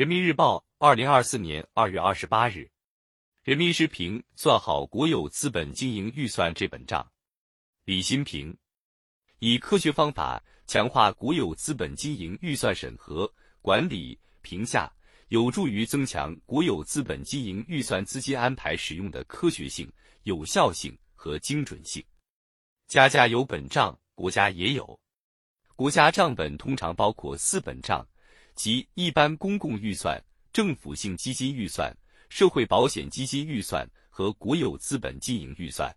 人民日报，二零二四年二月二十八日，人民时评：算好国有资本经营预算这本账。李新平，以科学方法强化国有资本经营预算审核、管理、评价，有助于增强国有资本经营预算资金安排使用的科学性、有效性和精准性。家家有本账，国家也有。国家账本通常包括四本账。即一般公共预算、政府性基金预算、社会保险基金预算和国有资本经营预算。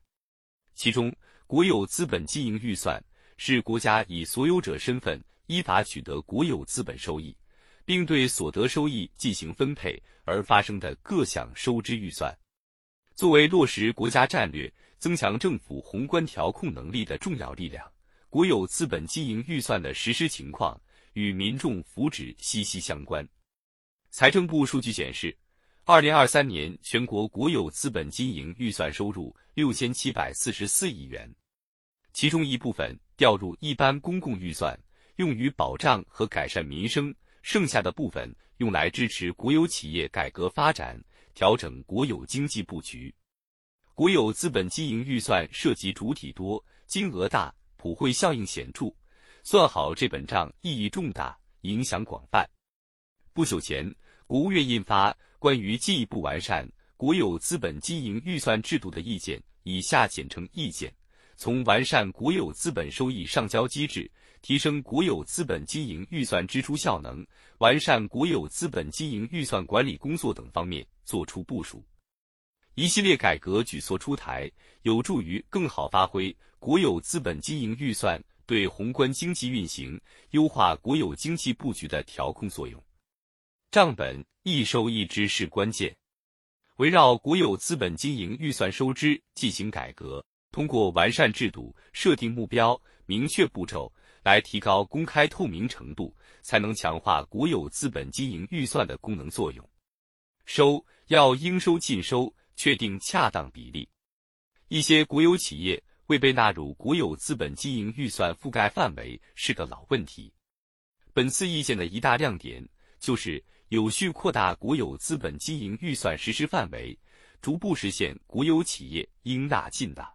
其中，国有资本经营预算是国家以所有者身份依法取得国有资本收益，并对所得收益进行分配而发生的各项收支预算。作为落实国家战略、增强政府宏观调控能力的重要力量，国有资本经营预算的实施情况。与民众福祉息息相关。财政部数据显示，二零二三年全国国有资本经营预算收入六千七百四十四亿元，其中一部分调入一般公共预算，用于保障和改善民生；剩下的部分用来支持国有企业改革发展，调整国有经济布局。国有资本经营预算涉及主体多、金额大、普惠效应显著。算好这本账意义重大，影响广泛。不久前，国务院印发《关于进一步完善国有资本经营预算制度的意见》（以下简称意见），从完善国有资本收益上交机制、提升国有资本经营预算支出效能、完善国有资本经营预算管理工作等方面作出部署。一系列改革举措出台，有助于更好发挥国有资本经营预算。对宏观经济运行、优化国有经济布局的调控作用，账本一收一支是关键。围绕国有资本经营预算收支进行改革，通过完善制度、设定目标、明确步骤，来提高公开透明程度，才能强化国有资本经营预算的功能作用。收要应收尽收，确定恰当比例。一些国有企业。未被纳入国有资本经营预算覆盖范围是个老问题。本次意见的一大亮点就是有序扩大国有资本经营预算实施范围，逐步实现国有企业应纳尽纳。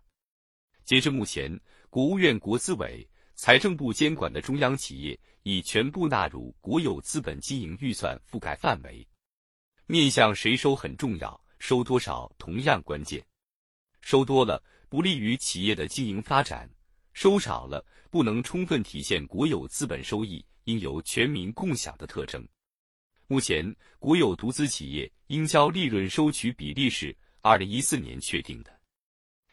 截至目前，国务院国资委、财政部监管的中央企业已全部纳入国有资本经营预算覆盖范围。面向谁收很重要，收多少同样关键。收多了。不利于企业的经营发展，收少了不能充分体现国有资本收益应由全民共享的特征。目前，国有独资企业应交利润收取比例是二零一四年确定的，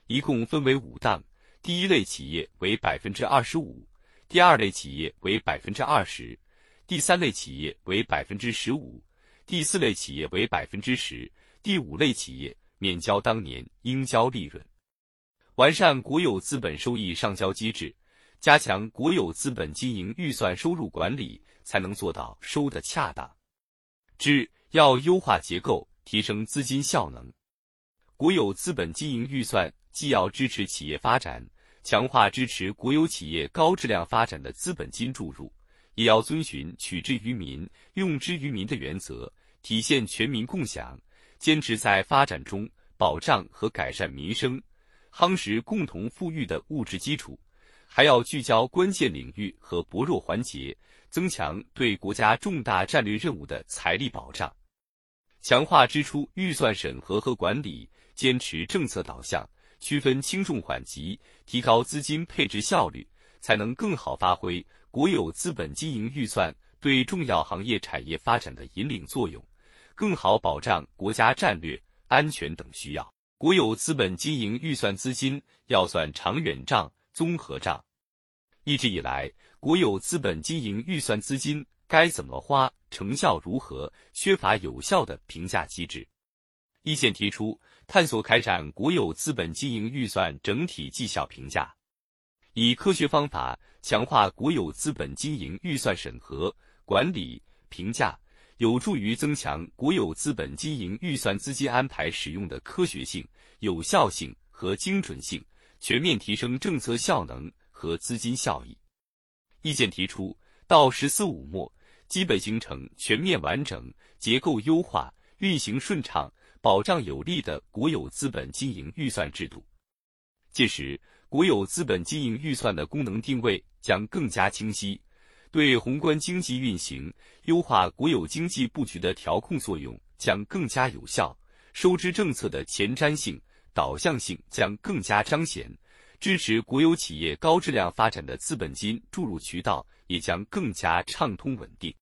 一共分为五档：第一类企业为百分之二十五，第二类企业为百分之二十，第三类企业为百分之十五，第四类企业为百分之十，第五类企业免交当年应交利润。完善国有资本收益上交机制，加强国有资本经营预算收入管理，才能做到收得恰当。之要优化结构，提升资金效能。国有资本经营预算既要支持企业发展，强化支持国有企业高质量发展的资本金注入，也要遵循取之于民、用之于民的原则，体现全民共享，坚持在发展中保障和改善民生。夯实共同富裕的物质基础，还要聚焦关键领域和薄弱环节，增强对国家重大战略任务的财力保障，强化支出预算审核和管理，坚持政策导向，区分轻重缓急，提高资金配置效率，才能更好发挥国有资本经营预算对重要行业产业发展的引领作用，更好保障国家战略安全等需要。国有资本经营预算资金要算长远账、综合账。一直以来，国有资本经营预算资金该怎么花、成效如何，缺乏有效的评价机制。意见提出，探索开展国有资本经营预算整体绩效评价，以科学方法强化国有资本经营预算审核、管理、评价。有助于增强国有资本经营预算资金安排使用的科学性、有效性和精准性，全面提升政策效能和资金效益。意见提出，到“十四五”末，基本形成全面完整、结构优化、运行顺畅、保障有力的国有资本经营预算制度。届时，国有资本经营预算的功能定位将更加清晰，对宏观经济运行、优化国有经济布局的调控作用将更加有效，收支政策的前瞻性、导向性将更加彰显，支持国有企业高质量发展的资本金注入渠道也将更加畅通稳定。